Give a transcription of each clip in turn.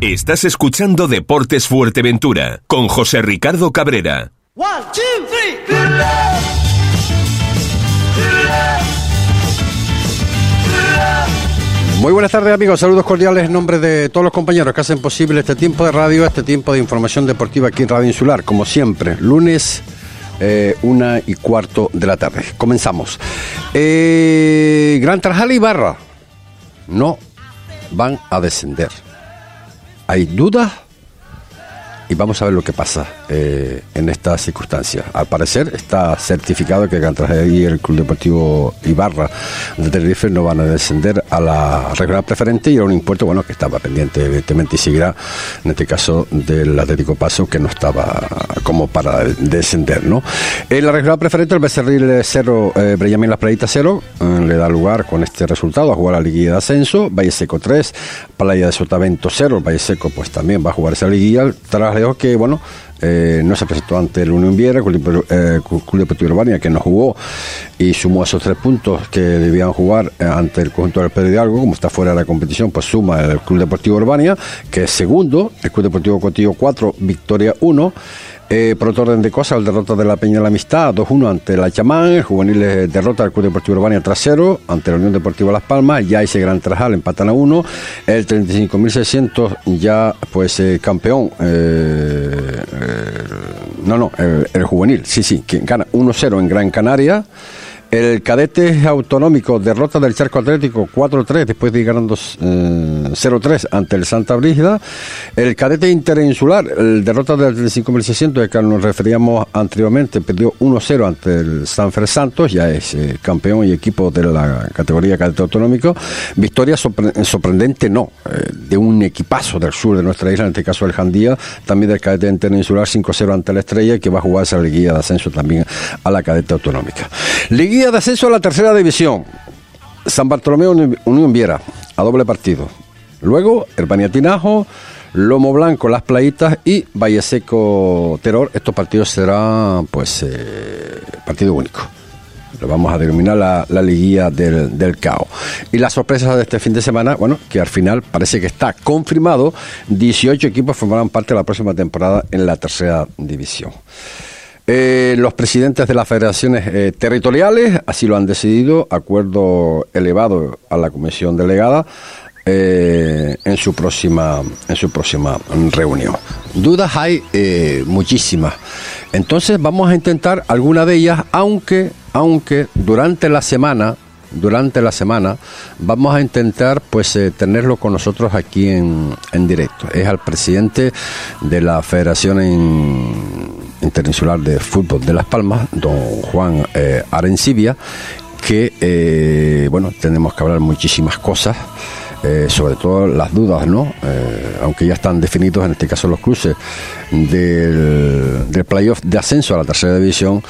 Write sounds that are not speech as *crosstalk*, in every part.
Estás escuchando Deportes Fuerteventura con José Ricardo Cabrera. Muy buenas tardes amigos, saludos cordiales en nombre de todos los compañeros que hacen posible este tiempo de radio, este tiempo de información deportiva aquí en Radio Insular, como siempre, lunes eh, una y cuarto de la tarde. Comenzamos. Eh, Gran Tarjal y Barra no van a descender hay dudas y vamos a ver lo que pasa eh, en estas circunstancias. Al parecer está certificado que Cantraje y el Club Deportivo Ibarra de Tenerife no van a descender a la regional preferente y era un impuesto bueno que estaba pendiente evidentemente y seguirá en este caso del Atlético Paso que no estaba como para descender. ¿no? En la regional preferente el Becerril 0, eh, Las Playitas 0 eh, le da lugar con este resultado a jugar la liguilla de ascenso, Valle Seco 3, Playa de Sotavento 0, Valle Seco pues también va a jugar esa liguilla tras que, bueno, eh, no se presentó ante el Unión Viera, Club Deportivo Urbania, que no jugó y sumó esos tres puntos que debían jugar eh, ante el conjunto del Pedro Hidalgo, como está fuera de la competición, pues suma el Club Deportivo Urbania, que es segundo, el Club Deportivo Cotillo 4, Victoria 1. Eh, orden de cosas, el derrota de la Peña de la Amistad, 2-1 ante la Chamán, el juvenil derrota del Club Deportivo Urbania trasero ante la Unión Deportiva Las Palmas, ya ese Gran Trajal empatan a 1, el 35.600 ya pues eh, campeón, eh, no, no, el, juvenil, sí, sí, quien gana 1-0 en Gran Canaria. El cadete autonómico derrota del Charco Atlético 4-3 después de ir ganando 0-3 eh, ante el Santa Brígida. El cadete interinsular, el derrota del 5.600 de que nos referíamos anteriormente, perdió 1-0 ante el Sanfer Santos, ya es eh, campeón y equipo de la categoría cadete autonómico. Victoria sorprendente, no, eh, de un equipazo del sur de nuestra isla, en este caso el Jandía, también del cadete interinsular 5-0 ante la Estrella, que va a jugar esa liguilla de ascenso también a la cadete autonómica de ascenso a la tercera división. San Bartolomé Unión Viera, a doble partido. Luego, Herbania Tinajo, Lomo Blanco, Las Playitas y Valle Seco Terror. Estos partidos serán, pues, eh, partido único. Lo vamos a denominar la, la liguilla del, del CAO. Y las sorpresas de este fin de semana, bueno, que al final parece que está confirmado, 18 equipos formarán parte de la próxima temporada en la tercera división. Eh, los presidentes de las federaciones eh, territoriales así lo han decidido, acuerdo elevado a la comisión delegada eh, en su próxima en su próxima reunión. Dudas hay muchísimas. Entonces vamos a intentar alguna de ellas, aunque aunque durante la semana durante la semana vamos a intentar pues tenerlo con nosotros aquí en, en directo. Es al presidente de la Federación en Interinsular de Fútbol de Las Palmas, don Juan eh, Arencibia, que, eh, bueno, tenemos que hablar muchísimas cosas. Eh, sobre todo las dudas, ¿no? aunque ya están definidos en este caso los cruces del, del playoff de ascenso a la tercera división,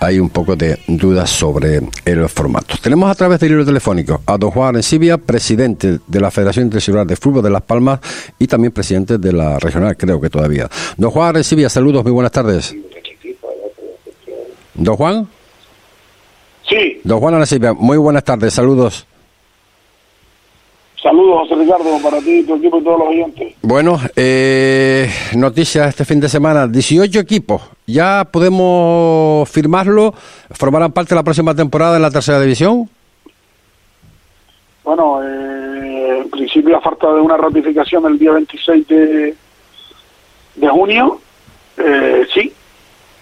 hay un poco de dudas sobre el formato. Tenemos a través del libro telefónico a don Juan Arencibia, presidente de la Federación Interinsular de Fútbol de Las Palmas y también presidente de la regional, creo que todavía. Don Juan Arencibia, saludos, muy buenas tardes. ¿Don Juan? Sí. Don Juan Arencibia, muy buenas tardes, saludos. Saludos, José Ricardo, para ti, tu equipo y todos los oyentes. Bueno, eh, noticias este fin de semana. 18 equipos. ¿Ya podemos firmarlo? ¿Formarán parte de la próxima temporada en la tercera división? Bueno, eh, en principio, a falta de una ratificación el día 26 de, de junio, eh, sí.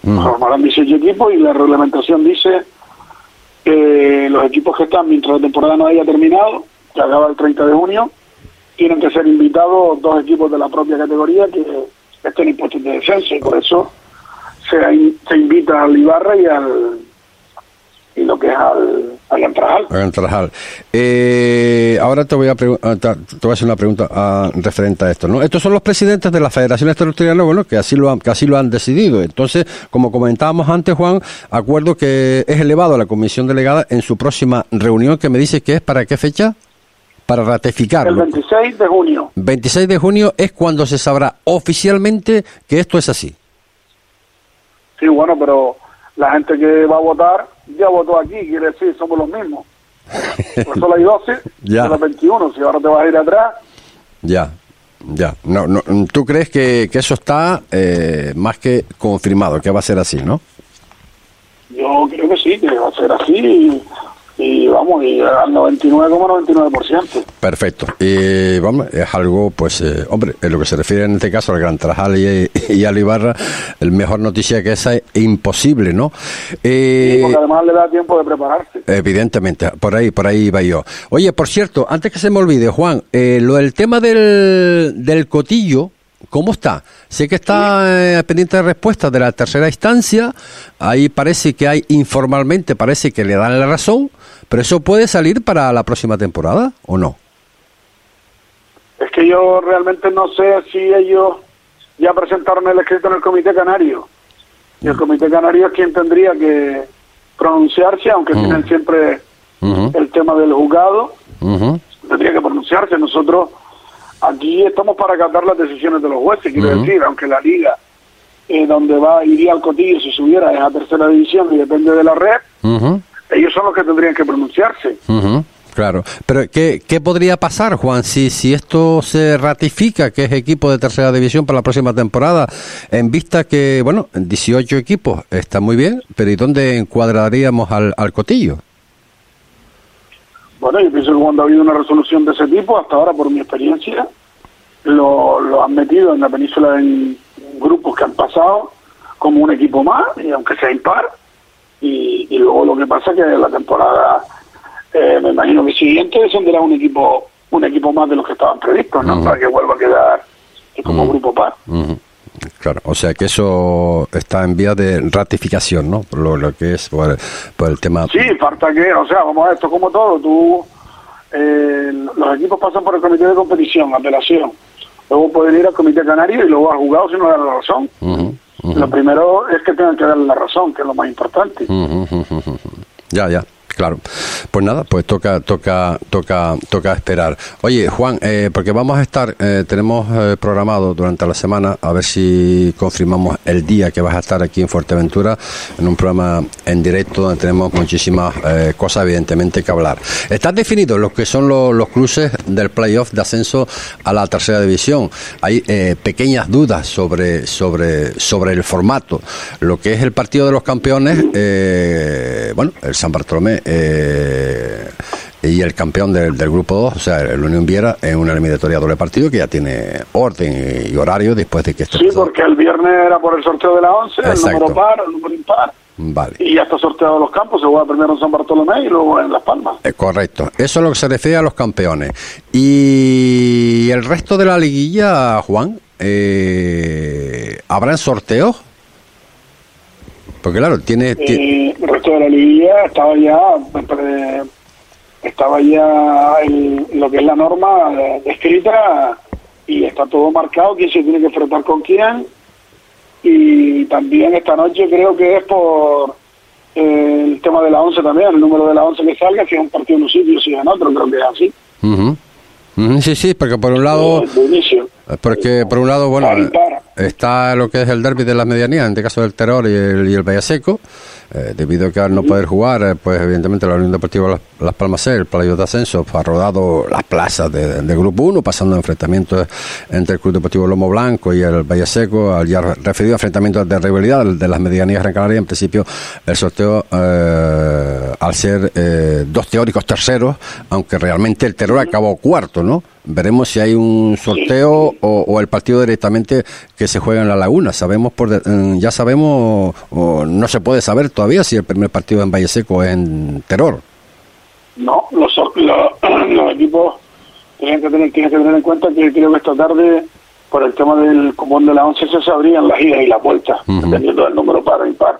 Formarán 18 equipos y la reglamentación dice que los equipos que están mientras la temporada no haya terminado que acaba el 30 de junio, tienen que ser invitados dos equipos de la propia categoría que estén impuestos de descenso y por eso se, invita al Ibarra y al y lo que es al, al Eh, ahora te voy a ah, te voy a hacer una pregunta ah, referente a esto, ¿no? Estos son los presidentes de las federaciones territoriales, bueno, que así lo han, que así lo han decidido. Entonces, como comentábamos antes, Juan, acuerdo que es elevado a la comisión delegada en su próxima reunión, que me dice que es para qué fecha? Para ratificarlo. El 26 de junio. 26 de junio es cuando se sabrá oficialmente que esto es así. Sí, bueno, pero la gente que va a votar ya votó aquí, quiere decir, somos los mismos. *laughs* Por solo hay 12, ya. 21, si ahora te vas a ir atrás. Ya. Ya, no, no, ¿tú crees que, que eso está eh, más que confirmado, que va a ser así, no? Yo creo que sí, que va a ser así y, vamos, y al 99,99%. Perfecto. Y vamos, es algo, pues, eh, hombre, en lo que se refiere en este caso al Gran Trajal y, y al Ibarra, el mejor noticia que esa es imposible, ¿no? Eh, Sí, porque además le da tiempo de prepararse. Evidentemente, por ahí, por ahí va yo. Oye, por cierto, antes que se me olvide, Juan, eh, lo del tema del, del cotillo, ¿cómo está? Sé que está eh, pendiente de respuesta de la tercera instancia, ahí parece que hay informalmente, parece que le dan la razón, pero eso puede salir para la próxima temporada, ¿o no? Es que yo realmente no sé si ellos ya presentaron el escrito en el Comité Canario. Y el Comité Canario es quien tendría que pronunciarse, aunque Mm. tienen siempre el tema del juzgado, tendría que pronunciarse. Nosotros aquí estamos para acatar las decisiones de los jueces, quiero decir, aunque la liga eh, donde va iría al cotillo si subiera es a tercera división y depende de la red, ellos son los que tendrían que pronunciarse. ujú, Claro, pero ¿qué, ¿qué podría pasar, Juan, si, si esto se ratifica que es equipo de tercera división para la próxima temporada, en vista que, bueno, 18 equipos está muy bien, pero ¿y dónde encuadraríamos al, al cotillo? Bueno, yo pienso que cuando ha habido una resolución de ese tipo, hasta ahora, por mi experiencia, lo, lo han metido en la península en grupos que han pasado como un equipo más, y aunque sea impar. Y, y luego lo que pasa es que la temporada, eh, me imagino que siguiente, descenderá un equipo un equipo más de los que estaban previstos, ¿no? Para que vuelva a quedar como grupo par. Ujú. Claro, o sea que eso está en vía de ratificación, ¿no? Por lo, lo que es por, por el tema. Sí, falta que, o sea, vamos a esto como todo, tú, eh, los equipos pasan por el comité de competición, apelación, luego pueden ir al comité canario y luego al juzgado si no dan la razón. Lo primero es que tengan que darle la razón, que es lo más importante. Ya, ya. Claro, pues nada, pues toca, toca, toca, toca esperar. Oye, Juan, eh, porque vamos a estar, eh, tenemos eh, programado durante la semana a ver si confirmamos el día que vas a estar aquí en Fuerteventura en un programa en directo donde tenemos muchísimas cosas evidentemente que hablar. Están definidos lo que son los, los cruces del playoff de ascenso a la tercera división. Hay pequeñas dudas sobre, sobre, sobre el formato. Lo que es el partido de los campeones, bueno, el San Bartolomé eh, y el campeón del, del grupo 2, o sea, el Unión Viera, en una eliminatoria doble partido que ya tiene orden y horario después de que este Sí, porque el viernes era por el sorteo de la 11, el número par, el número impar, Vale. y ya está sorteado los campos, se juega primero en San Bartolomé y luego en Las Palmas. Eh, correcto. Eso es lo que se refiere a los campeones. Y el resto de la liguilla, Juan, eh, ¿habrán sorteos? Porque claro, tiene... ti- Eh, el resto de la liguilla estaba ya estaba ya el- lo que es la norma descrita y está todo marcado quién se tiene que enfrentar con quién. Y también esta noche creo que es por eh, el tema de la 11 también el número de la 11 que salga si es un partido en un sitio si es en otro creo que es así Sí, sí, porque por un lado... Porque por un lado, bueno, está lo que es el derby de las medianías, en este caso del Terror y el, y el Vallaseco, eh, debido a que al no poder jugar, eh, pues evidentemente la Unión Deportiva Las, Palmas el playo de ascenso, ha rodado las plazas de, Grupo 1, pasando enfrentamientos entre el Club Deportivo Lomo Blanco y el Vallaseco, al ya referido a enfrentamientos de rivalidad de las medianías Gran Canaria, en principio el sorteo, eh, al ser eh, dos teóricos terceros, aunque realmente el Terror acabó cuarto, ¿no? Veremos si hay un sorteo o, el partido directamente que se juega en la Laguna. Sabemos por mm, ya sabemos o no se puede saber todavía si el primer partido en Valle Seco es en Terror. No, los, los, *clears throat* los equipos tienen que, tener, tienen que tener en cuenta que creo que esta tarde, por el tema del cupón de la 11, se sabrían las idas y las vueltas, dependiendo del número par o impar.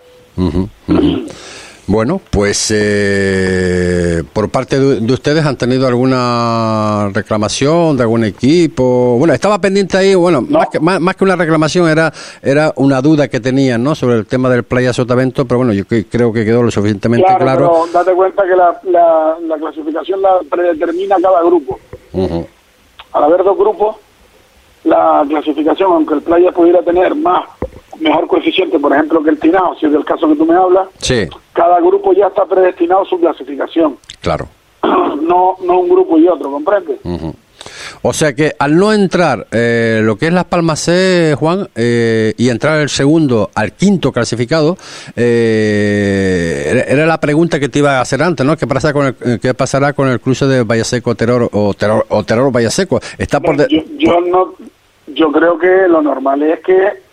Bueno, pues eh, por parte de, de ustedes han tenido alguna reclamación de algún equipo. Bueno, estaba pendiente ahí, bueno, No. más, que, más, más que una reclamación era era una duda que tenían, ¿no? Sobre el tema del Playa Sotavento, pero bueno, yo que- creo que quedó lo suficientemente Claro, claro. pero date cuenta que la, la, la clasificación la predetermina cada grupo. Ujú, Al haber dos grupos, la clasificación, aunque el Playa pudiera tener más, mejor coeficiente, por ejemplo, que el Tinao, si es del caso que tú me hablas, Sí, cada grupo ya está predestinado a su clasificación. claro. *clears throat* no, no un grupo y otro, ¿comprendes? O sea que al no entrar eh, lo que es Las Palmas C, Juan, eh, y entrar el segundo al quinto clasificado, eh, era la pregunta que te iba a hacer antes, ¿no? ¿Qué, pasa con el, qué pasará con el cruce de Vallaseco Terror o Terror, o Terror Vallaseco? Está por yo, yo, no, yo creo que lo normal es que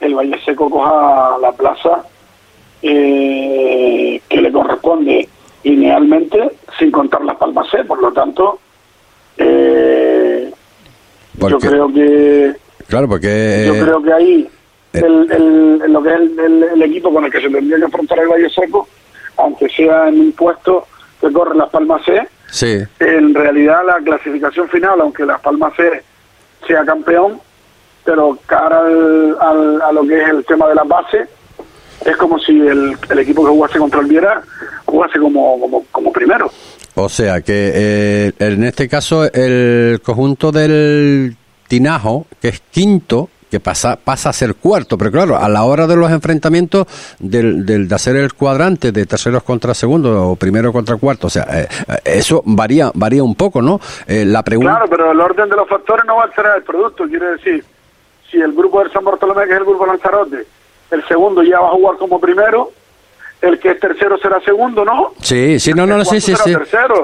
el Vallaseco coja la plaza que le corresponde linealmente sin contar las Palmas C, por lo tanto eh, yo creo que claro porque yo creo que ahí eh, el, lo que es el, equipo con el que se tendría que afrontar el Valle Seco aunque sea en un puesto que corre las Palmas C sí. en realidad la clasificación final aunque las Palmas C sea campeón pero cara al, a lo que es el tema de la base es como si el, equipo que jugase contra el Viera jugase como, como, como primero o sea que eh, en este caso el conjunto del Tinajo, que es quinto, que pasa, pasa a ser cuarto, pero claro, a la hora de los enfrentamientos del, del, de hacer el cuadrante de terceros contra segundos o primero contra cuarto, o sea, eh, eh, eso varía varía un poco, ¿no? la pregunta... Claro, pero el orden de los factores no va a ser el producto, quiere decir, si el grupo del San Bartolomé, que es el grupo Lanzarote, el segundo ya va a jugar como primero, el que es tercero será segundo, ¿no? Sí, sí, no, no, sí, sí, sí.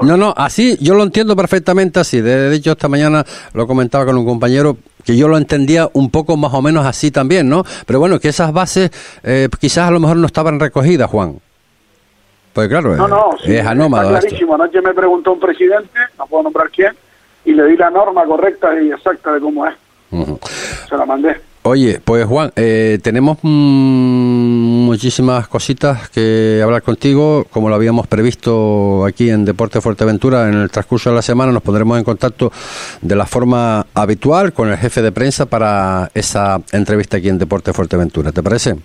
No, no, así, yo lo entiendo perfectamente así. De hecho, esta mañana lo comentaba con un compañero que yo lo entendía un poco más o menos así también, ¿no? Pero bueno, que esas bases eh, quizás a lo mejor no estaban recogidas, Juan. Pues claro, no, no, es anómalo. Está clarísimo. Anoche me preguntó un presidente, no puedo nombrar quién, y le di la norma correcta y exacta de cómo es. Se la mandé. Oye, pues Juan, eh, tenemos mm, muchísimas cositas que hablar contigo, como lo habíamos previsto aquí en Deporte Fuerteventura. En el transcurso de la semana nos pondremos en contacto de la forma habitual con el jefe de prensa para esa entrevista aquí en Deporte Fuerteventura. ¿Te parece?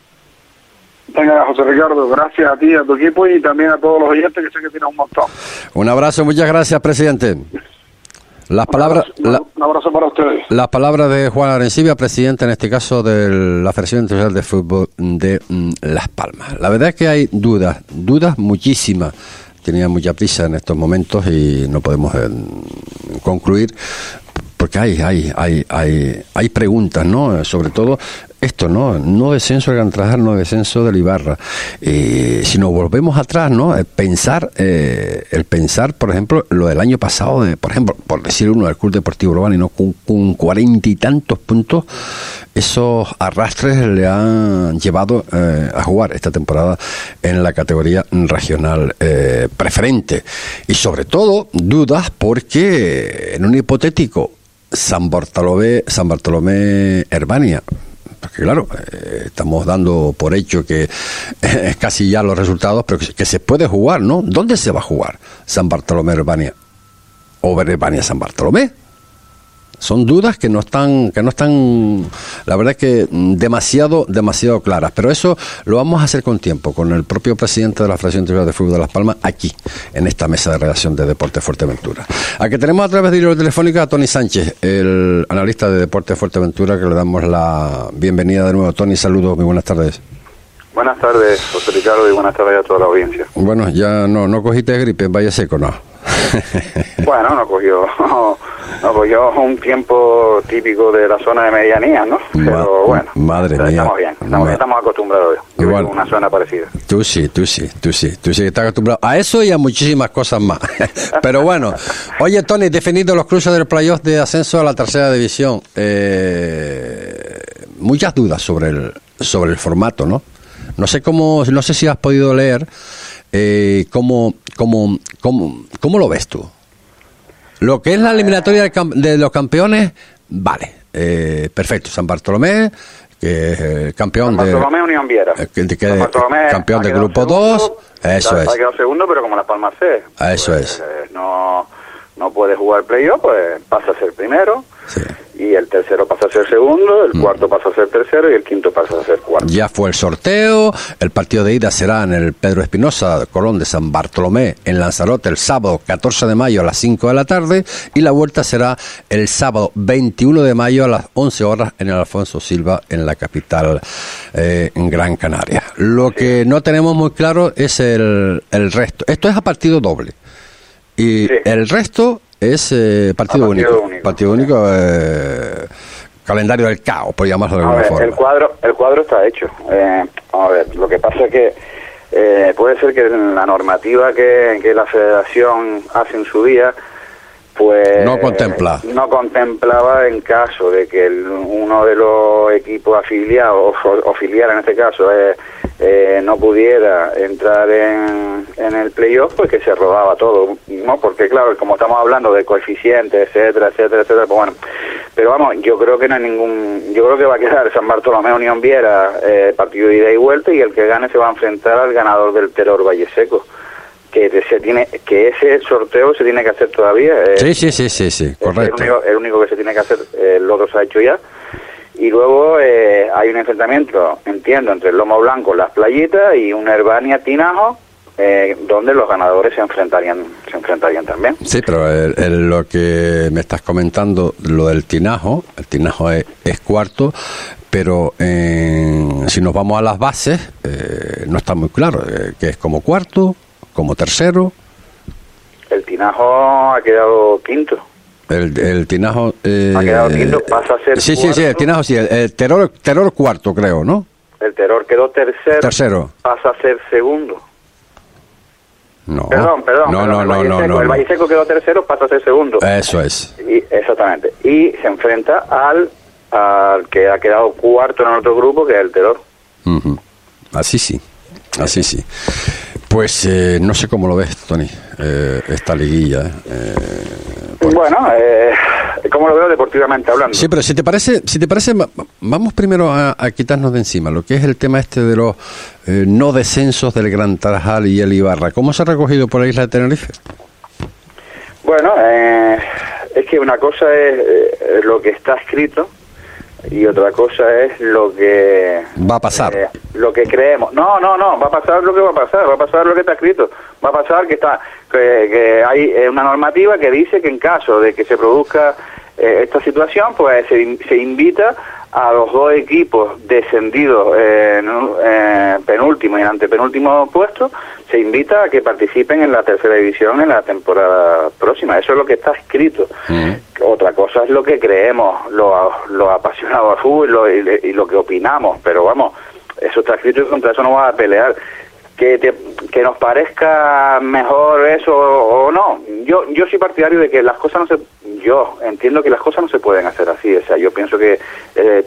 Venga, José Ricardo, gracias a ti, a tu equipo y también a todos los oyentes que sé que tienes un montón. Un abrazo, muchas gracias, presidente. Las palabras, un abrazo para ustedes. Las palabras de Juan Arencibia, presidente en este caso de la Federación Internacional de Fútbol de mm, Las Palmas. La verdad es que hay dudas, dudas muchísimas. Tenía mucha prisa en estos momentos y no podemos eh, concluir porque hay, hay, hay, hay, hay preguntas, ¿no? Sobre todo esto, ¿no? No descenso del Gantrajar, no descenso del Ibarra. Eh, si nos volvemos atrás, ¿no? El pensar, eh, el pensar, por ejemplo, lo del año pasado, de, por ejemplo, por decir uno del Club Deportivo Urbano, no con cuarenta y tantos puntos, esos arrastres le han llevado eh, a jugar esta temporada en la categoría regional eh, preferente. Y sobre todo, dudas porque en un hipotético San Bartolomé, San Bartolomé Herbania, porque claro, eh, estamos dando por hecho que es *laughs* casi ya los resultados, pero que, se puede jugar, ¿no? ¿Dónde se va a jugar San Bartolomé Herbania? ¿O Herbania San Bartolomé? son dudas que no están que no están la verdad es que mm, demasiado demasiado claras pero eso lo vamos a hacer con tiempo con el propio presidente de la Federación Interior de Fútbol de Las Palmas aquí en esta mesa de redacción de Deporte Fuerteventura a que tenemos a través de hilo telefónico a Tony Sánchez el analista de Deporte Fuerteventura que le damos la bienvenida de nuevo Tony saludos muy buenas tardes Buenas tardes, José Ricardo, y buenas tardes a toda la audiencia. Bueno, ya no, no cogiste gripe Valle Seco, ¿no? *laughs* bueno, no cogió, no cogió un tiempo típico de la zona de medianía, ¿no? Pero bueno, madre mía. estamos bien, estamos, acostumbrados a Igual, una zona parecida. Tú sí, tú sí, tú sí, tú sí estás acostumbrado a eso y a muchísimas cosas más. *laughs* Pero bueno, oye Tony, definido los cruces del playoff de ascenso a la tercera división, eh, muchas dudas sobre el sobre el formato, ¿no? No sé cómo, no sé si has podido leer eh, cómo, cómo, cómo, cómo lo ves tú. Lo que es la eliminatoria de los campeones, vale, eh, perfecto. San Bartolomé, que es el campeón San Bartolomé, de Unión Viera. Eh, que, Bartolomé campeón del grupo 2, eso es. Ha quedado segundo, pero como la Palma C. Eso pues, es. Eh, no, no puede jugar playoff, pues pasa a ser primero. Sí y el tercero pasa a ser segundo, el mm. cuarto pasa a ser tercero y el quinto pasa a ser cuarto. Ya fue el sorteo, el partido de ida será en el Pedro Espinosa, Colón de San Bartolomé, en Lanzarote, el sábado 14 de mayo a las 5 de la tarde y la vuelta será el sábado 21 de mayo a las 11 horas en el Alfonso Silva, en la capital eh, en Gran Canaria. Lo que no tenemos muy claro es el, el resto. Esto es a partido doble. Y el resto es eh, partido, único. Partido único, eh, calendario del caos, por llamarlo de alguna forma. El cuadro, el cuadro está hecho. Eh, a ver, lo que pasa es que eh, puede ser que la normativa que, que la federación hace en su día pues no contempla no contemplaba en caso de que uno de los equipos afiliados o, filial en este caso eh, eh, no pudiera entrar en, en el playoff pues que se robaba todo no porque claro como estamos hablando de coeficientes etcétera etcétera etcétera pues bueno pero vamos yo creo que no hay ningún yo creo que va a quedar San Bartolomé Unión Viera eh, partido de ida y vuelta y el que gane se va a enfrentar al ganador del Terror Valle Seco que se tiene que ese sorteo se tiene que hacer todavía. Eh, sí, sí, sí, sí, sí, correcto. El único, que se tiene que hacer, eh, el otro se ha hecho ya. Y luego eh, hay un enfrentamiento, entiendo, entre el lomo blanco, las playitas y un Herbania Tinajo, donde los ganadores se enfrentarían se enfrentarían también. Sí, pero lo que me estás comentando, lo del Tinajo, el Tinajo es, cuarto, pero si nos vamos a las bases, no está muy claro, que es como cuarto, como tercero. El Tinajo ha quedado quinto. El, el Tinajo... Eh, ha quedado quinto, pasa a ser Sí, sí, sí, el Tinajo sí, el, terror, terror cuarto creo, ¿no? El Terror quedó tercero. Tercero. Pasa a ser segundo. No. Perdón, perdón. No, no, no, no, El Valle Seco quedó tercero, pasa a ser segundo. Eso es. Y, exactamente. Y se enfrenta al, al que ha quedado cuarto en el otro grupo, que es el Terror. Así sí. Así sí. Pues eh, no sé cómo lo ves, Tony, eh, esta liguilla. Eh, Bueno, eh, como lo veo deportivamente hablando. Sí, pero si te parece, si te parece, vamos primero a, quitarnos de encima lo que es el tema este de los no descensos del Gran Tarajal y el Ibarra. ¿Cómo se ha recogido por la isla de Tenerife? Bueno, es que una cosa es lo que está escrito y otra cosa es lo que va a pasar eh, lo que creemos no no no va a pasar lo que va a pasar va a pasar lo que está escrito va a pasar que está que, hay eh, una normativa que dice que en caso de que se produzca eh, esta situación pues se, se invita a los dos equipos descendidos en eh, penúltimo y en antepenúltimo puesto, se invita a que participen en la tercera división en la temporada próxima. Eso es lo que está escrito. Mm. Otra cosa es lo que creemos, lo apasionados al fútbol y, lo que opinamos, pero vamos, eso está escrito y contra eso no vamos a pelear que, que nos parezca mejor eso o, no. Yo yo soy partidario de que las cosas no se... Yo entiendo que las cosas no se pueden hacer así. O sea, yo pienso que eh,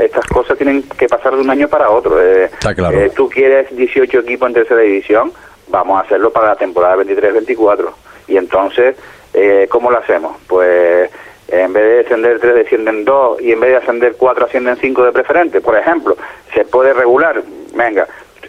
estas cosas tienen que pasar de un año para otro. Eh, Está claro. Eh, tú quieres 18 equipos en tercera división, vamos a hacerlo para la temporada 23-24. Y entonces, eh, ¿cómo lo hacemos? Pues en vez de descender 3 descienden 2 y en vez de ascender 4 ascienden 5 de preferente, por ejemplo. Se puede regular, venga,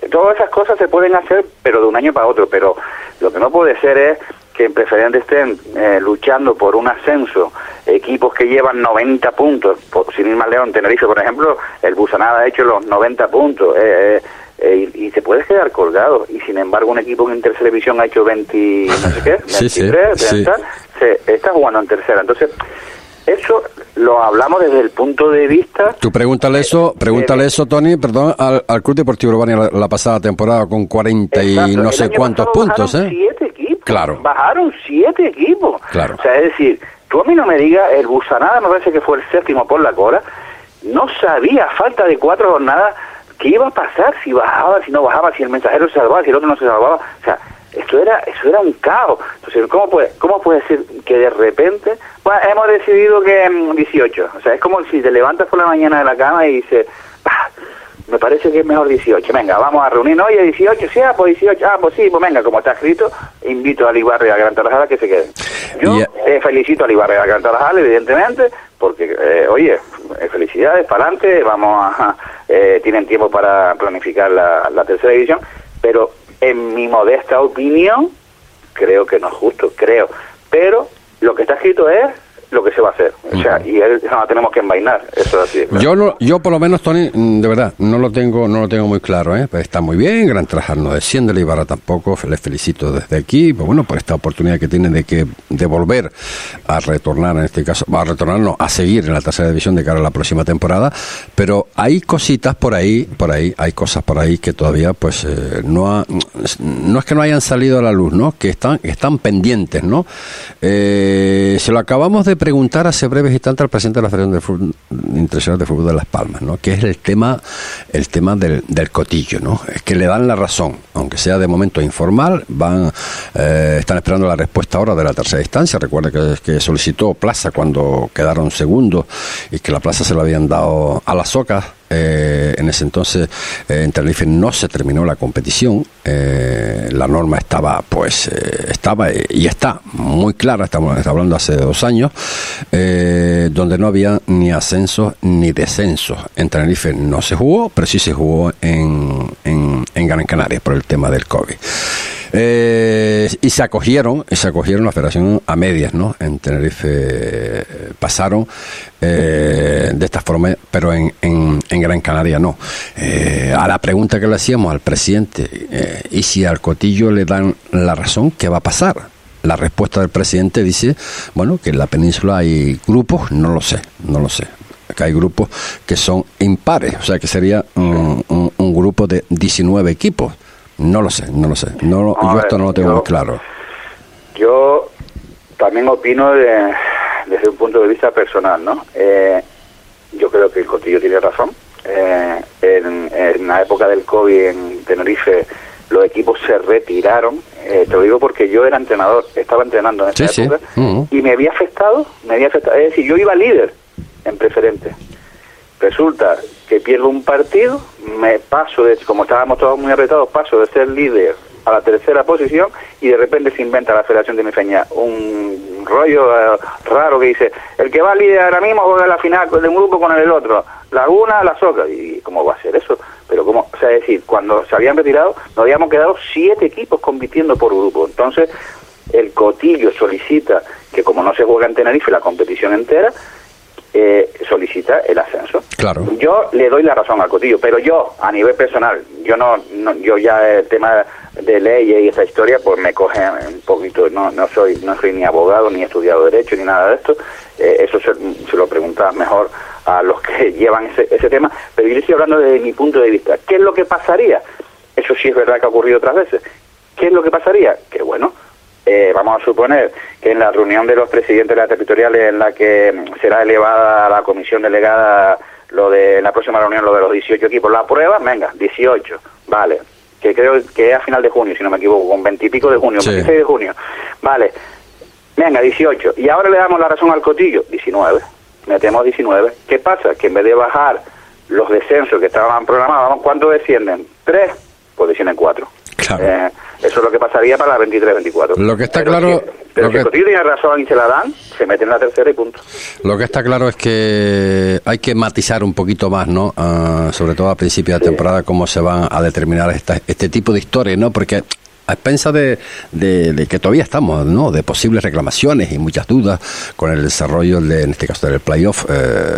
todas esas cosas se pueden hacer, pero de un año para otro. Pero lo que no puede ser es que en preferente estén eh, luchando por un ascenso equipos que llevan 90 puntos, sin ir más en Tenerife, por ejemplo, el Busanada ha hecho los 90 puntos. Eh, eh, y, se puede quedar colgado y sin embargo un equipo en tercera división ha hecho 20 no sé qué 23 se está jugando en tercera entonces eso lo hablamos desde el punto de vista... Tú pregúntale eso, pregúntale eso, Tony, perdón, al, Club Deportivo Urbania la, pasada temporada con 40 y no sé cuántos puntos, ¿eh? siete equipos. Claro. Bajaron siete equipos. Claro. O sea, es decir, tú a mí no me digas, el Busanada me parece que fue el séptimo por la cola, no sabía, falta de cuatro jornadas, qué iba a pasar si bajaba, si no bajaba, si el mensajero se salvaba, si el otro no se salvaba. O sea, esto era eso era un caos. Entonces, ¿cómo puede, cómo puede ser que de repente, bueno, hemos decidido que 18? O sea, es como si te levantas por la mañana de la cama y dices, ah, me parece que es mejor 18. Venga, vamos a reunirnos. Oye, 18, sí, ah, pues 18. Ah, pues sí, pues venga, como está escrito, invito a Ibarra y a Gran Tarajal que se queden. Yo eh, felicito a Ibarra y a Gran Tarajal, evidentemente, porque, eh, oye, eh, felicidades, para adelante, vamos a, *laughs* tienen tiempo para planificar la, la tercera división, pero en mi modesta opinión, creo que no es justo, creo. Pero lo que está escrito es lo que se va a hacer. O sea, y él, no, tenemos que envainar, eso es así. Yo, no, yo por lo menos, Tony, mm, de verdad, no lo tengo no lo tengo muy claro. ¿eh? Pues está muy bien, Gran Trajar no desciende, Ibarra tampoco, les felicito desde aquí, pues bueno, por esta oportunidad que tienen de que de volver a retornar, en este caso, a retornar, no, a seguir en la tercera división de cara a la próxima temporada, pero hay cositas por ahí, por ahí, hay cosas por ahí que todavía, pues, eh, no ha, no es que no hayan salido a la luz, ¿no? Que están, están pendientes, ¿no? Eh, se lo acabamos de preguntar hace breves instantes al presidente de la Federación de Fútbol, Internacional de Fútbol de Las Palmas, ¿no? que es el tema, el tema del, del, cotillo, ¿no? es que le dan la razón, aunque sea de momento informal, van eh, están esperando la respuesta ahora de la tercera instancia. Recuerda que, solicitó plaza cuando quedaron segundos y que la plaza se la habían dado a la soca eh, en ese entonces eh, en Tenerife no se terminó la competición. Eh, la norma estaba, pues, eh, estaba y está muy clara. Estamos hablando hace dos años, eh, donde no había ni ascensos ni descensos. En Tenerife no se jugó, pero sí se jugó en, en, en Gran Canaria por el tema del COVID. Eh, y se acogieron, y se acogieron la federación a medias, ¿no? En Tenerife eh, pasaron eh, de esta forma, pero en, en, en Gran Canaria no. Eh, a la pregunta que le hacíamos al presidente, eh, ¿y si al Cotillo le dan la razón, qué va a pasar? La respuesta del presidente dice, bueno, que en la península hay grupos, no lo sé, no lo sé, que hay grupos que son impares, o sea que sería un, un, grupo de 19 equipos. No lo sé, no lo sé. No, yo esto no lo tengo yo, muy claro. Yo también opino de, desde un punto de vista personal, ¿no? Eh, yo creo que el Cotillo tiene razón. Eh, en, en, la época del COVID en Tenerife los equipos se retiraron. Eh, te lo digo porque yo era entrenador, estaba entrenando en esa Sí, sí. época Uh -huh. y me había afectado, me había afectado. Es decir, yo iba líder en preferente. Resulta que pierdo un partido, me paso de, como estábamos todos muy apretados, paso de ser líder a la tercera posición y de repente se inventa la Federación de Mifeña. Un rollo eh, raro que dice el que va líder ahora mismo juega la final de un grupo con el otro, Laguna, la Soca, y cómo va a ser eso, pero cómo, o sea, es decir, cuando se habían retirado nos habíamos quedado siete equipos compitiendo por grupo, entonces el Cotillo solicita que como no se juega en Tenerife la competición entera, eh, solicita el ascenso. Claro. Yo le doy la razón al Cotillo, pero yo, a nivel personal, yo no, no yo ya el tema de leyes y esa historia, pues me coge un poquito, no, no soy, no soy ni abogado, ni he estudiado derecho, ni nada de esto, eh, eso se, se, lo pregunta mejor a los que *laughs* llevan ese, ese tema, pero yo estoy hablando desde mi punto de vista. ¿Qué es lo que pasaría? Eso sí es verdad que ha ocurrido otras veces. ¿Qué es lo que pasaría? Que bueno, eh, vamos a suponer que en la reunión de los presidentes de las territoriales en la que será elevada a la comisión delegada lo de en la próxima reunión lo de los 18 equipos, la prueba, venga, 18, vale, que creo que es a final de junio, si no me equivoco, con 20 y pico de junio, Sí. 26 de junio, vale, venga, 18, y ahora le damos la razón al cotillo, 19, metemos 19, ¿qué pasa? Que en vez de bajar los descensos que estaban programados, ¿cuántos descienden? ¿Tres? Pues descienden cuatro. Claro. Eh, eso es lo que pasaría para la 23-24. Lo que está Pero claro- si- pero lo si que- el tiene razón y se la dan, se mete en la tercera y punto. Lo que está claro es que hay que matizar un poquito más, ¿no? Ah, sobre todo a principio de Sí. temporada, cómo se van a determinar esta- este tipo de historias, ¿no? Porque a expensas de, de, de que todavía estamos, ¿no? De posibles reclamaciones y muchas dudas con el desarrollo, de, en este caso del playoff, eh,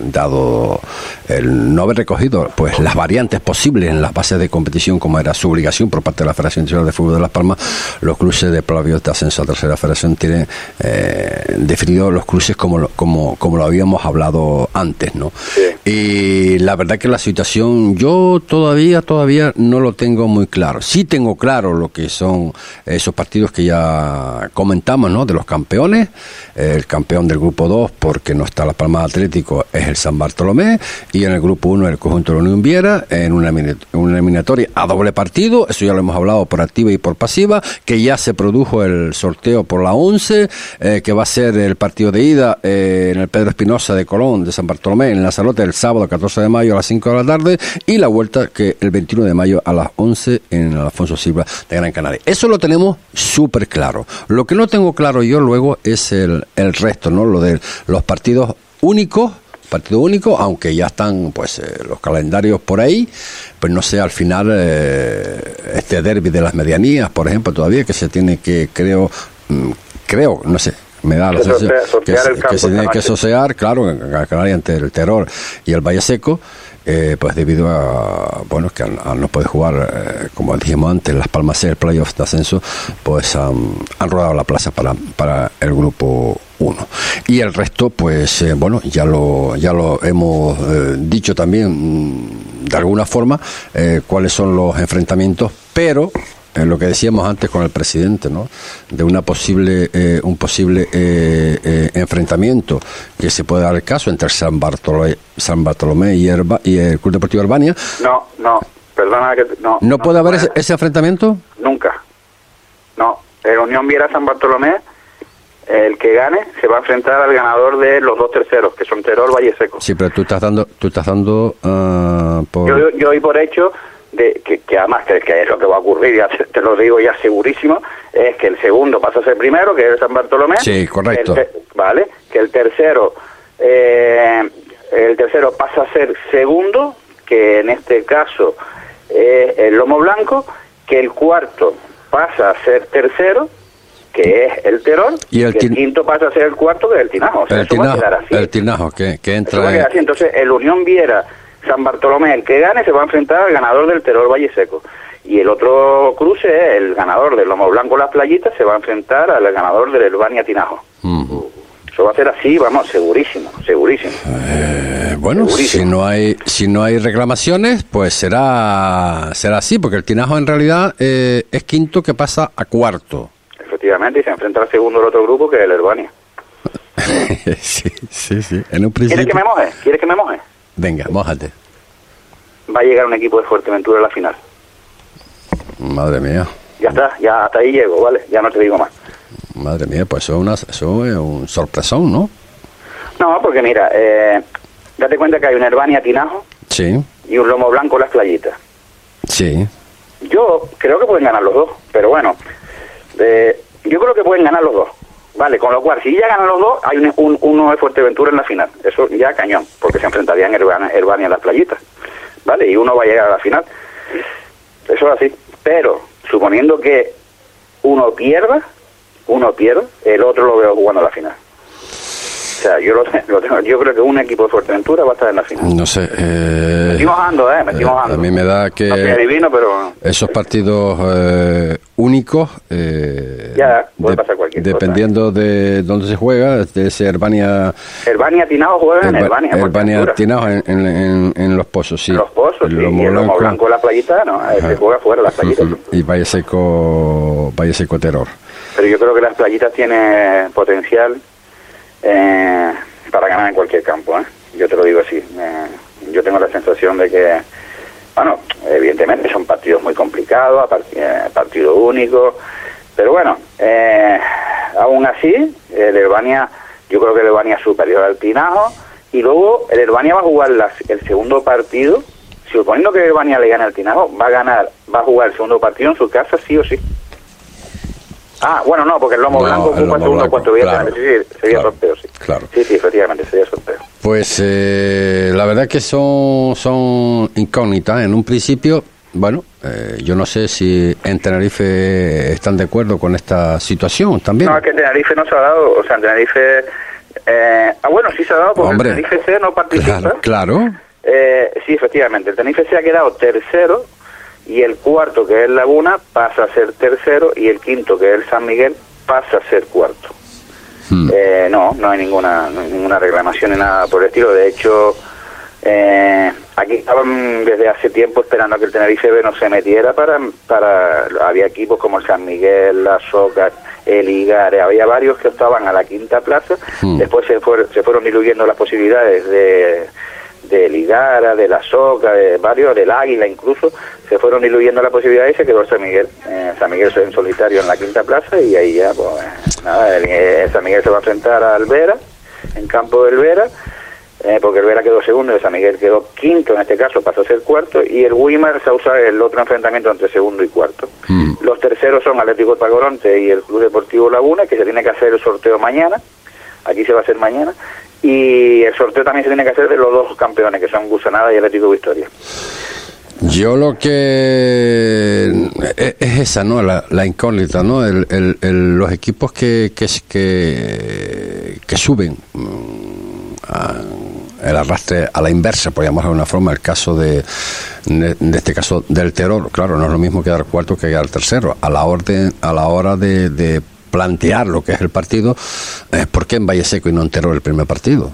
dado el no haber recogido pues las variantes posibles en las bases de competición como era su obligación por parte de la Federación Nacional de Fútbol de Las Palmas, los cruces de playoff de ascenso a tercera federación tienen eh, definido los cruces como lo, como, como lo habíamos hablado antes, ¿no? Y la verdad que la situación yo todavía, todavía no lo tengo muy claro. Sí tengo claro lo que son esos partidos que ya comentamos, ¿no? De los campeones. El campeón del grupo 2, porque no está la Palma de Atlético, es el San Bartolomé. Y en el grupo 1, el conjunto de la Unión Viera, en una, elimina- una eliminatoria a doble partido. Eso ya lo hemos hablado por activa y por pasiva. Que ya se produjo el sorteo por la 11, eh, que va a ser el partido de ida eh, en el Pedro Espinosa de Colón, de San Bartolomé, en Lanzarote, el sábado 14 de mayo a las 5 de la tarde. Y la vuelta que el 21 de mayo a las 11 en el Alfonso Silva de Gran Canaria. Eso lo tenemos súper claro. Lo que no tengo claro yo luego es el, el resto, ¿no? Lo de los partidos únicos partido único, aunque ya están pues eh, los calendarios por ahí, pues no sé, al final eh, este derby de las medianías, por ejemplo, todavía que se tiene que, creo, mm, creo, no sé, me da la sensación que, se tiene que sosear, claro, en Gran Canaria ante el Terror y el Valle Seco, eh, pues debido a, bueno, que al, no poder jugar, eh, como dijimos antes, las Palmas el playoff de ascenso, pues han, rodado la plaza para, para el grupo 1. Y el resto, pues, eh, bueno, ya lo, ya lo hemos eh, dicho también, mm, de alguna forma, cuáles son los enfrentamientos, pero en lo que decíamos antes con el presidente, ¿no? De una posible, eh, un posible eh, eh, enfrentamiento que se puede dar el caso entre San Bartolomé, San Bartolomé y, Herba- y el Club Deportivo Albania. No, no, perdona que... No, ¿No puede haber ese, ese enfrentamiento? Nunca. No, el Unión Viera San Bartolomé, el que gane, se va a enfrentar al ganador de los dos terceros, que son Terol Valle Seco. Sí, pero tú estás dando, tú estás dando ah, por... Yo, yo doy por hecho de que, que además que, que es lo que va a ocurrir, ya te, te lo digo ya segurísimo, es que el segundo pasa a ser primero, que es San Bartolomé. Sí, correcto. Te- vale, que el tercero, eh, el tercero pasa a ser segundo, que en este caso es el Lomo Blanco, que el cuarto pasa a ser tercero, que es el Terol, Y el que el quinto pasa a ser el cuarto, que es el Tinajo. O sea, el, eso va a tinajo, quedar así. el tinajo que, entra... así. Entonces, el Unión Viera San Bartolomé, el que gane, se va a enfrentar al ganador del Terol Valle Seco. Y el otro cruce es el ganador del Lomo Blanco Las Playitas, se va a enfrentar al ganador del Elbania Tinajo. Eso va a ser así, vamos, segurísimo, segurísimo. Eh, bueno, Segurísimo. si no hay si no hay reclamaciones, pues será será así, porque el tinajo en realidad eh, es quinto que pasa a cuarto. Efectivamente, y se enfrenta al segundo del otro grupo, que es el Elbania. *laughs* sí, sí, sí. En un ¿Quieres principio. que me moje? ¿Quieres que me moje? Venga, mójate. Va a llegar un equipo de Fuerteventura a la final. Madre mía, Ya está, ya hasta ahí llego, ¿vale? Ya no te digo más. madre mía, pues eso es, una, eso es un sorpresón, ¿no? No, porque mira, eh, date cuenta que hay un Elbania Tinajo Sí, y un Lomo Blanco Las Playitas. sí. Yo creo que pueden ganar los dos, pero bueno, eh, yo creo que pueden ganar los dos. Vale, con lo cual, si ya ganan los dos, hay un, un- uno de Fuerteventura en la final. Eso ya cañón, porque se enfrentarían Herbania, Herbania en las playitas. Vale, y uno va a llegar a la final. Eso es así. Pero, suponiendo que uno pierda, uno pierda, el otro lo veo jugando a la final. Sea, yo, lo, lo tengo, yo creo que un equipo de Fuerteventura va a estar en la final. No sé. Me Eh, estoy mojando, ¿eh? Me estoy eh, mojando. a mí me da que No adivino, pero... esos partidos eh, únicos, eh, Ya, puede pasar cualquier cosa. dependiendo de dónde se juega, de ese Herbania, Herbania Tinajo juega en Herba- Herbania. en en, en, en- en los pozos, sí. En los pozos, sí. Lomo y el lomo blanco. la playita, no, se Ajá. juega fuera las playitas. Ujú. Y Valle Seco, Valle Seco Terror. Pero yo creo que las playitas tienen potencial eh, para ganar en cualquier campo, ¿eh? Yo te lo digo así. eh, yo tengo la sensación de que, bueno, evidentemente son partidos muy complicados, eh, partido único, pero bueno, eh, aún así, el Herbania, yo creo que el Herbania es superior al Tinajo, y luego el Herbania va a jugar las- el segundo partido, suponiendo que el Herbania le gane al Tinajo, va a ganar, va a jugar el segundo partido en su casa sí o sí. Ah, bueno, no, porque el lomo No, blanco el ocupa lomo segundo blanco, cuarto, claro, sería claro, sorteo, sí. claro. Sí, sí, efectivamente, sería sorteo. Pues eh, la verdad que son, son incógnitas. En un principio, bueno, eh, yo no sé si en Tenerife están de acuerdo con esta situación también. No, es que en Tenerife no se ha dado, o sea, en Tenerife... Eh, ah, bueno, sí se ha dado porque Hombre, el Tenerife C no participa. Claro, claro. Eh, sí, efectivamente, el Tenerife se ha quedado tercero y el cuarto, que es Laguna, pasa a ser tercero y el quinto, que es el San Miguel, pasa a ser cuarto. Hmm. Eh, no, no hay ninguna no hay ninguna reclamación ni nada por el estilo. De hecho, eh, aquí estaban desde hace tiempo esperando a que el Tenerife B no se metiera para, para había equipos como el San Miguel, la Soca, el Igares, había varios que estaban a la quinta plaza. Hmm. Después se, fueron se fueron diluyendo las posibilidades de de Ligara, de la Soca, de varios, del Águila incluso, se fueron diluyendo la posibilidad y se quedó San Miguel. Eh, San Miguel en solitario en la quinta plaza y ahí ya, pues, eh, nada, el, eh, San Miguel se va a enfrentar al Vera, en campo del Vera, eh, porque el Vera quedó segundo y San Miguel quedó quinto, en este caso pasó a ser cuarto, y el Wimar se usa el otro enfrentamiento entre segundo y cuarto. Mm. Los terceros son Atlético Tagoronte y el Club Deportivo Laguna, que se tiene que hacer el sorteo mañana, aquí se va a hacer mañana, y el sorteo también se tiene que hacer de los dos campeones, que son Gusanada y Atlético Victoria. Yo lo que es, esa, ¿no? La, incógnita, ¿no? El, los equipos que, que, que, suben mm, el arrastre a la inversa, por llamarlo de una forma, el caso de, de, este caso del terror, claro, no es lo mismo quedar cuarto que quedar tercero. A la orden, a la hora de, de plantear lo que es el partido, es ¿por qué en Valle Seco y no en Terror el primer partido?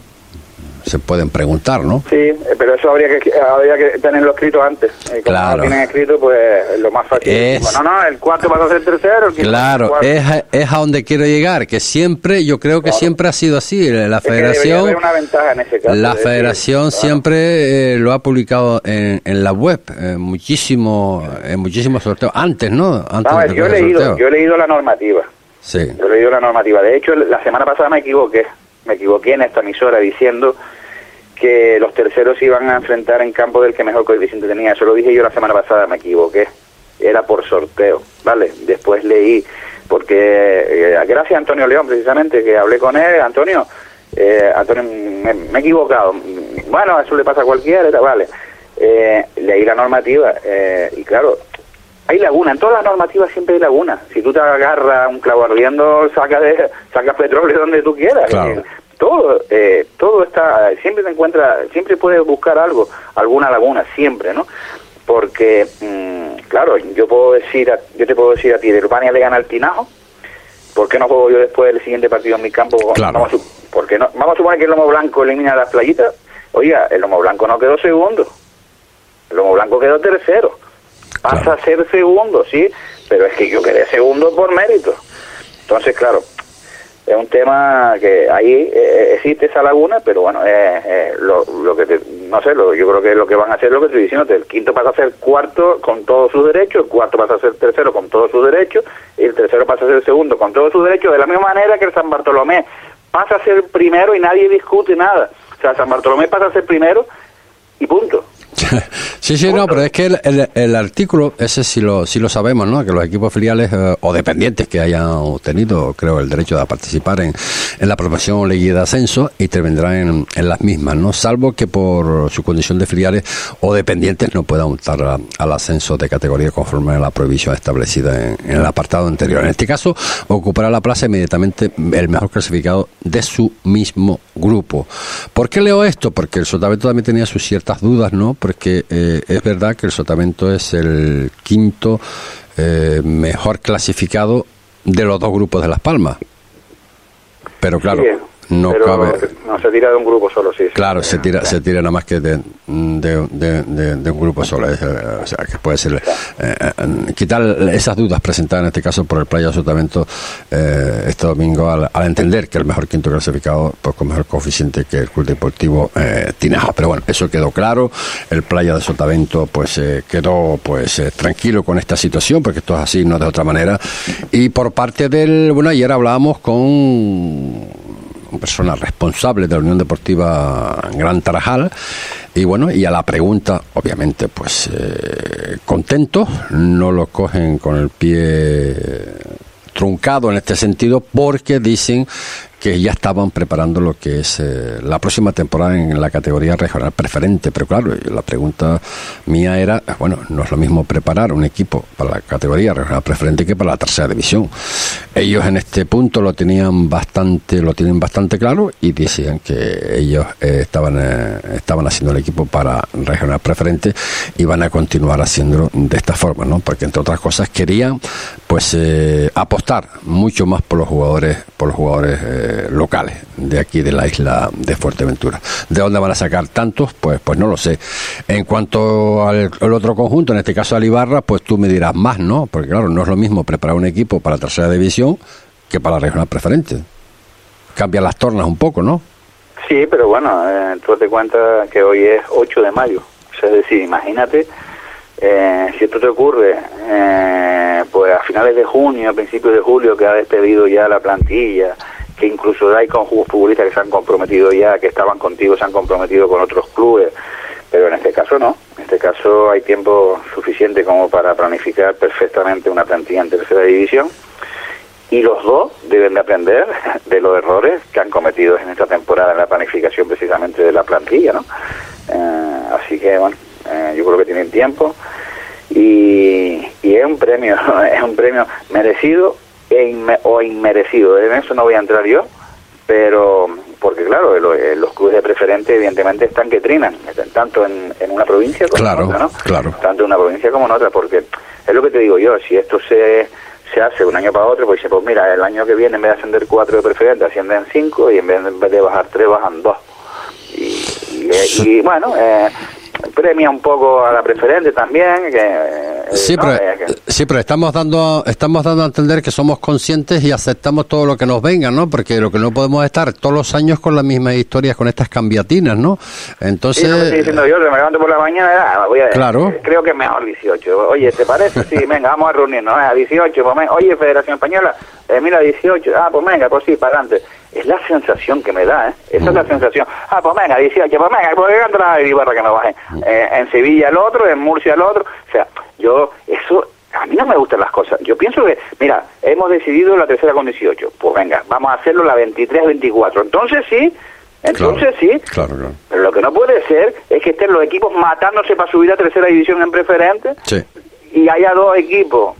se pueden preguntar, ¿no? Sí, pero eso habría que, habría que tenerlo escrito antes. Y como no lo tienen escrito, pues lo más fácil. Es... no, no, el cuarto va a ser tercero. El claro, es a, es a donde quiero llegar, que siempre, yo creo que siempre ha sido así. La federación. una ventaja en ese caso, la federación siempre eh, lo ha publicado en, en la web, en muchísimo, en muchísimos sorteos. Antes, ¿no? Antes no, yo, he leído, yo he leído la normativa. Sí. Yo la normativa. De hecho, la semana pasada me equivoqué. Me equivoqué en esta emisora diciendo que los terceros iban a enfrentar en campo del que mejor coeficiente tenía. Eso lo dije yo la semana pasada, me equivoqué. Era por sorteo, ¿vale? Después leí, porque eh, gracias a Antonio León precisamente, que hablé con él, Antonio, eh, Antonio, me, he equivocado. Bueno, eso le pasa a cualquiera, vale. Eh, leí la normativa y claro, hay laguna, en todas las normativas siempre hay laguna. Si tú te agarras un clavo ardiendo, sacas de, saca petróleo donde tú quieras. Todo eh, todo está siempre te encuentra siempre puedes buscar algo alguna laguna siempre no porque mm, claro yo puedo decir yo te puedo decir a ti de Urbania le gana al Tinajo ¿por qué no juego yo después del siguiente partido en mi campo vamos, a, porque no, vamos a suponer que el lomo blanco elimina las playitas. Oiga el lomo blanco no quedó segundo. El lomo blanco quedó tercero pasa a ser segundo sí pero es que yo quedé segundo por mérito entonces claro es un tema que ahí eh, eh, existe esa laguna, pero bueno, eh, lo, lo, que no sé, lo, yo creo que lo que van a hacer es lo que estoy diciendo, el quinto pasa a ser cuarto con todos sus derechos, el cuarto pasa a ser tercero con todos sus derechos, y el tercero pasa a ser segundo con todos sus derechos, de la misma manera que el San Bartolomé pasa a ser primero y nadie discute nada. O sea, San Bartolomé pasa a ser primero y punto. *laughs* sí, sí, no, pero es que el, artículo, ese sí lo, sí lo sabemos, ¿no? Que los equipos filiales eh, o dependientes que hayan obtenido, creo, el derecho de participar en, en la promoción o ley de ascenso, intervendrán en, en, las mismas, ¿no? Salvo que por su condición de filiales o dependientes no puedan optar al ascenso de categoría conforme a la prohibición establecida en, el apartado anterior. En este caso, ocupará la plaza inmediatamente el mejor clasificado de su mismo grupo. ¿Por qué leo esto? Porque el Sotavento también tenía sus ciertas dudas, ¿no? porque eh, es verdad que el Sotavento es el quinto eh, mejor clasificado de los dos grupos de Las Palmas. Pero claro, no cabe. No se tira de un grupo solo, sí. Claro, se tira, se tira nada más que de, de, un grupo solo. o sea, que puede ser. Eh, eh, quitar esas dudas presentadas en este caso por el Playa Sotamento eh, este domingo al, entender que el mejor quinto clasificado, pues con mejor coeficiente que el Club Deportivo eh, Tinaja. Pero bueno, eso quedó claro. El Playa de Sotavento, pues quedó pues tranquilo con esta situación, porque esto es así, no de otra manera. Y por parte del. Bueno, ayer hablábamos con persona responsable de la Unión Deportiva Gran Tarajal. Y bueno, y a la pregunta, obviamente, pues eh, contentos, no lo cogen con el pie truncado en este sentido porque dicen que ya estaban preparando lo que es eh, la próxima temporada en la categoría regional preferente. Pero claro, la pregunta mía era, bueno, no es lo mismo preparar un equipo para la categoría regional preferente que para la tercera división. Ellos en este punto lo tenían bastante, lo tienen bastante claro y decían que ellos eh, estaban, eh, estaban haciendo el equipo para regional preferente y van a continuar haciéndolo de esta forma, ¿no? Porque entre otras cosas querían, pues, apostar mucho más por los jugadores, por los jugadores locales de aquí de la isla de Fuerteventura. ¿De dónde van a sacar tantos? Pues, pues no lo sé. En cuanto al, otro conjunto, en este caso Alibarra, pues tú me dirás más, ¿no? Porque claro, no es lo mismo preparar un equipo para la tercera división que para la regional preferente. Cambian las tornas un poco, ¿no? Sí, pero bueno, eh, tú te cuenta que hoy es 8 de mayo. es decir, imagínate eh, si esto te ocurre, eh, pues a finales de junio, a principios de julio, que ha despedido ya la plantilla, que incluso hay con futbolistas que se han comprometido ya, que estaban contigo, se han comprometido con otros clubes, pero en este caso no. En este caso hay tiempo suficiente como para planificar perfectamente una plantilla en tercera división y los dos deben de aprender de los errores que han cometido en esta temporada en la planificación precisamente de la plantilla, ¿no? Eh, así que, bueno, eh, yo creo que tienen tiempo y, y es un premio, *laughs* es un premio merecido e o inmerecido, en eso no voy a entrar yo, pero porque claro, eh, los clubes de preferente evidentemente están que trinan, tanto en, en una provincia como claro, en otra, ¿no? Claro. Tanto en una provincia como en otra, porque es lo que te digo yo, si esto se, se hace un año para otro, pues dice, pues mira, el año que viene en vez de ascender cuatro de preferente, ascienden cinco y en vez de, bajar tres, bajan dos. Y, y, bueno, eh, premia un poco a la preferente también. Que, eh, sí, pero, estamos dando estamos dando a entender que somos conscientes y aceptamos todo lo que nos venga, ¿no? Porque lo que no podemos estar todos los años con las mismas historias, con estas cambiatinas, ¿no? Entonces... Sí, estoy diciendo yo, me levanto por la mañana, ah, voy a, claro. creo que es mejor 18. Oye, ¿te parece? Sí, venga, vamos a reunirnos, a 18, pues, oye, Federación Española, eh, mira, 18, ah, pues venga, pues sí, para adelante es la sensación que me da, ¿eh? Esa es la mm. sensación. Ah, pues venga, 18, pues venga, pues venga, entra Ibarra que no baje. Mm. Eh, en Sevilla el otro, en Murcia el otro. O sea, yo, eso, a mí no me gustan las cosas. Yo pienso que, mira, hemos decidido la tercera con 18. Pues venga, vamos a hacerlo la 23-24. Entonces sí, entonces sí. Claro, claro. Pero lo que no puede ser es que estén los equipos matándose para subir a tercera división en preferente. Sí. Y haya dos equipos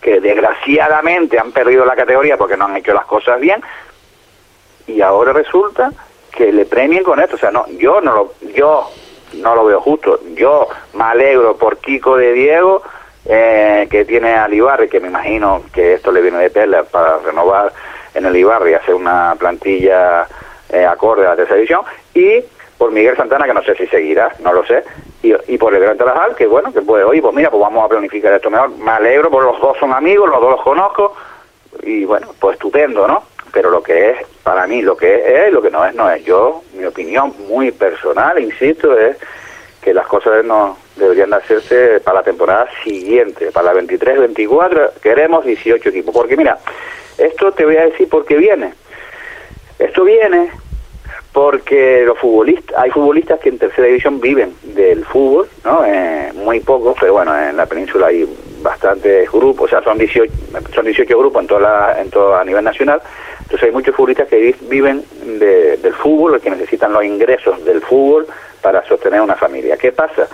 que desgraciadamente han perdido la categoría porque no han hecho las cosas bien, y ahora resulta que le premien con esto. O sea, no, yo no lo, yo no lo veo justo. Yo me alegro por Kiko de Diego, eh, que tiene al Ibarri, que me imagino que esto le viene de perla para renovar en el Ibarri y hacer una plantilla eh, acorde a la tercera división, y por Miguel Santana, que no sé si seguirá, no lo sé, y, y por el Gran Tarajal, que bueno, que puede, oye, pues mira, pues vamos a planificar esto mejor. Me alegro, porque los dos son amigos, los dos los conozco, y bueno, pues estupendo, ¿no? Pero lo que es, para mí, lo que es, lo que no es, no es. Yo, mi opinión muy personal, insisto, es que las cosas no deberían de hacerse para la temporada siguiente, para la 23-24, queremos 18 equipos. Porque mira, esto te voy a decir por qué viene. Esto viene porque los futbolistas, hay futbolistas que en tercera división viven del fútbol, ¿no? Eh, muy pocos, pero bueno, en la península hay bastantes grupos, o sea, son 18, son 18 grupos en toda la, en todo a nivel nacional, entonces hay muchos futbolistas que viven del fútbol, que necesitan los ingresos del fútbol para sostener una familia. ¿Qué pasa?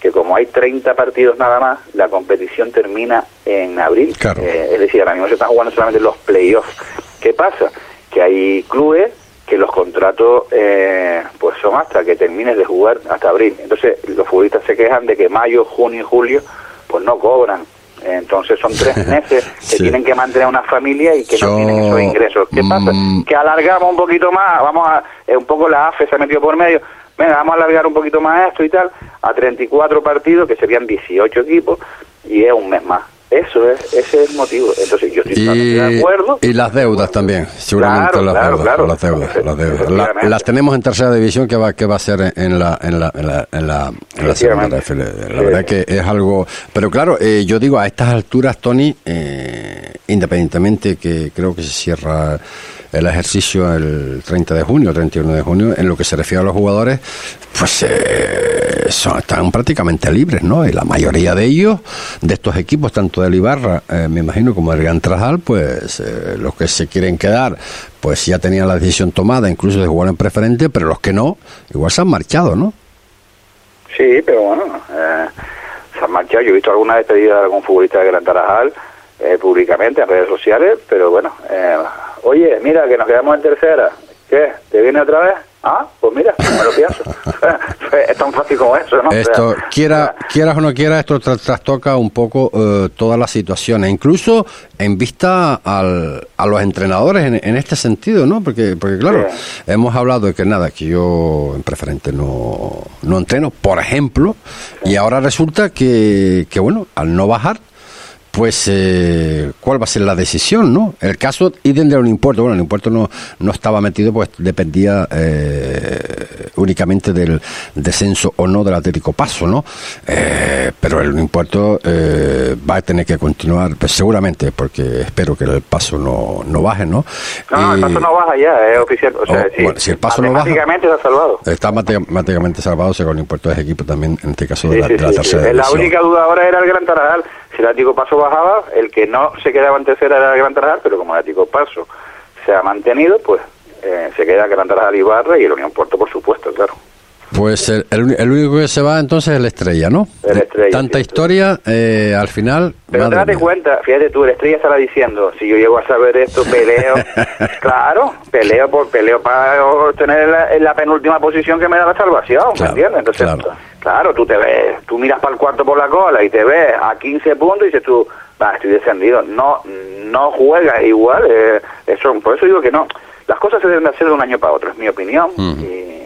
Que como hay 30 partidos nada más, la competición termina en abril. Eh, es decir, ahora mismo se están jugando solamente los playoffs. ¿Qué pasa? Que hay clubes que los contratos eh, pues son hasta que termines de jugar hasta abril. Entonces los futbolistas se quejan de que mayo, junio y julio pues no cobran entonces son tres *laughs* meses que tienen que mantener una familia y que no tienen esos ingresos. ¿Qué pasa? Mm. Que alargamos un poquito más, vamos a, eh, un poco la AFE se ha metido por medio, venga, vamos a alargar un poquito más esto y tal, a 34 partidos, que serían 18 equipos, y es un mes más. Eso es, ese es el motivo. Entonces yo estoy y, de acuerdo. Y las deudas también, seguramente las, deudas, las, deudas, las deudas, las tenemos en tercera división que va que va a ser en la en la en la, en la, en la segunda. La verdad que es algo, pero claro, eh, yo digo a estas alturas, Tony, eh, independientemente que creo que se cierra el ejercicio el 30 de junio, 31 de junio, en lo que se refiere a los jugadores, pues eh, están prácticamente libres, ¿no? Y la mayoría de ellos, de estos equipos, tanto del Ibarra, eh, me imagino, como del Gran Trajal, pues eh, los que se quieren quedar, pues ya tenían la decisión tomada, incluso de jugar en preferente, pero los que no, igual se han marchado, ¿no? Sí, pero bueno, se han marchado. Yo he visto alguna despedida de algún futbolista de Gran Tarajal públicamente en redes sociales, pero bueno, oye, mira, que nos quedamos en tercera, ¿qué? ¿Te viene otra vez? Ah, pues mira, me lo pienso. *laughs* es tan fácil como eso, ¿no? Esto, quiera, quieras o no quieras, esto trastoca un poco eh, todas las situaciones, incluso en vista al, a los entrenadores en, este sentido, ¿no? Porque, porque claro, hemos hablado de que nada, que yo en preferente no, no entreno, por ejemplo, y ahora resulta que, que, bueno, al no bajar, pues eh, cuál va a ser la decisión, ¿no? El caso idem de un impuesto, bueno, el impuesto no, no estaba metido, pues dependía eh, únicamente del descenso o no del Atlético Paso, ¿no? Eh, pero el impuesto va a tener que continuar, pues seguramente, porque espero que el paso no, no baje, ¿no? No, el paso no baja ya, es oficial. O sea, oh, si el paso no baja. está salvado. Está matemáticamente salvado, según el impuesto de equipo también, en este caso de, la, tercera. La única duda ahora era el Gran Tarajal si el Atlético Paso el que no se quedaba en tercera era el Gran Tarajal, pero como el Atlético Paso se ha mantenido, pues eh, se queda Gran Tarajal y Barra y el Unión Puerto, por supuesto, claro. Pues el, el, único que se va entonces es el Estrella, ¿no? El Estrella. Tanta historia, eh, al final... Pero date cuenta, fíjate tú, el Estrella estará diciendo, si yo llego a saber esto, *laughs* peleo. claro, peleo por peleo para obtener la, la, penúltima posición que me da la salvación, ¿me entiendes? Entonces, claro. tú te ves, tú miras para el cuarto por la cola y te ves a 15 puntos y dices tú, va, estoy descendido. No, no juegas igual, eh, eso, por eso digo que no. Las cosas se deben hacer de un año para otro, es mi opinión. y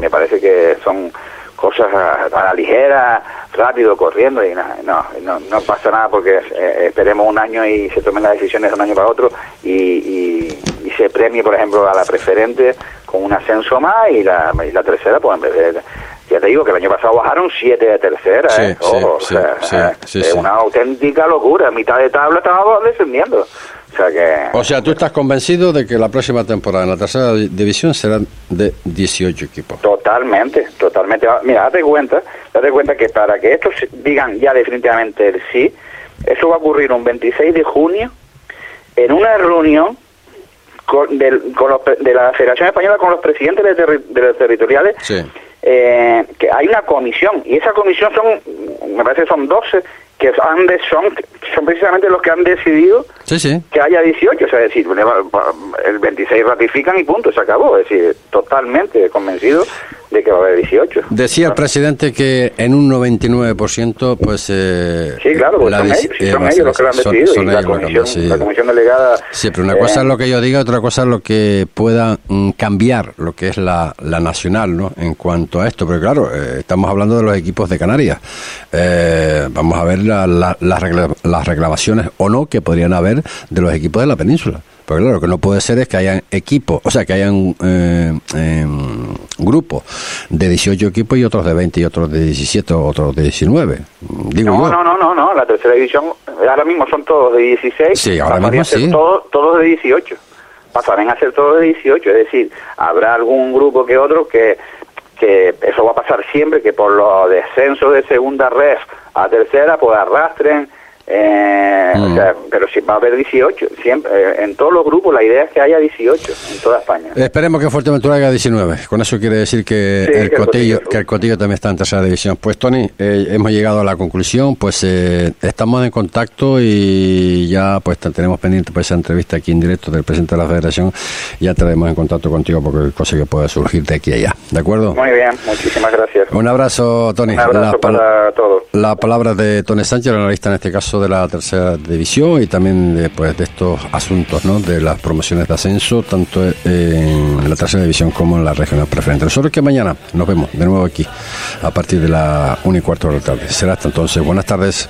me parece que son cosas a, la ligera, rápido, corriendo y no, no, no pasa nada porque eh, esperemos un año y se tomen las decisiones de un año para otro y, y, se premie, por ejemplo, a la preferente con un ascenso más y la, y la tercera, pues en vez de ya te digo que el año pasado bajaron siete de tercera, ¿eh? o sea, es una auténtica locura. mitad de tabla estaba descendiendo. O sea, que, o sea, tú estás convencido de que la próxima temporada en la tercera división será de 18 equipos. Totalmente, totalmente. Mira, date cuenta, date cuenta que para que estos digan ya definitivamente el sí, eso va a ocurrir un 26 de junio en una reunión con, de la Federación Española con los presidentes de, los territoriales. Eh, que hay una comisión y esa comisión son, me parece que son 12 que han son, son precisamente los que han decidido que haya 18, o sea, decir, el 26 ratifican y punto, se acabó, es decir, totalmente convencido de que va a haber 18. Decía el presidente que en un 99%, pues... Eh, sí, claro, pues son, ellos, son ellos los que lo han decidido, y la, comisión, la comisión delegada... Sí, pero una cosa es lo que yo diga, otra cosa es lo que pueda mm, cambiar lo que es la, la nacional, ¿no?, en cuanto a esto, pero claro, eh, estamos hablando de los equipos de Canarias. Eh, vamos a ver las reclamaciones o no que podrían haber de los equipos de la península. Porque claro, lo que no puede ser es que hayan equipos, o sea, que hayan eh, em, grupos de 18 equipos y otros de 20 y otros de 17 o otros de 19. Digo no, no, no, no, no, la tercera división ahora mismo son todos de 16. Sí, ahora mismo sí. Todos, todos de 18. Pasarán a ser todos de 18, es decir, habrá algún grupo que otro que que eso va a pasar siempre, que por los descensos de segunda red a tercera, pues arrastren eh, o mm. sea, pero si va a haber 18, siempre, eh, en todos los grupos la idea es que haya 18 en toda España. Esperemos que Fuerteventura haga 19. Con eso quiere decir que, el, cotillo, que el cotillo también está en tercera división. Pues Tony, eh, hemos llegado a la conclusión, pues estamos en contacto y ya pues tenemos pendiente pues, esa entrevista aquí en directo del presidente de la Federación. Ya estaremos en contacto contigo porque cosa que puede surgir de aquí a allá. ¿De acuerdo? Muy bien, muchísimas gracias. Un abrazo, Tony. Un abrazo para todos. La palabra de Tony Sánchez, el analista en este caso de la tercera división y también de, pues, de estos asuntos ¿no? de las promociones de ascenso, tanto en la tercera división como en la regional preferente. Nosotros que mañana nos vemos de nuevo aquí a partir de la 1 y cuarto de la tarde. Será hasta entonces. Buenas tardes.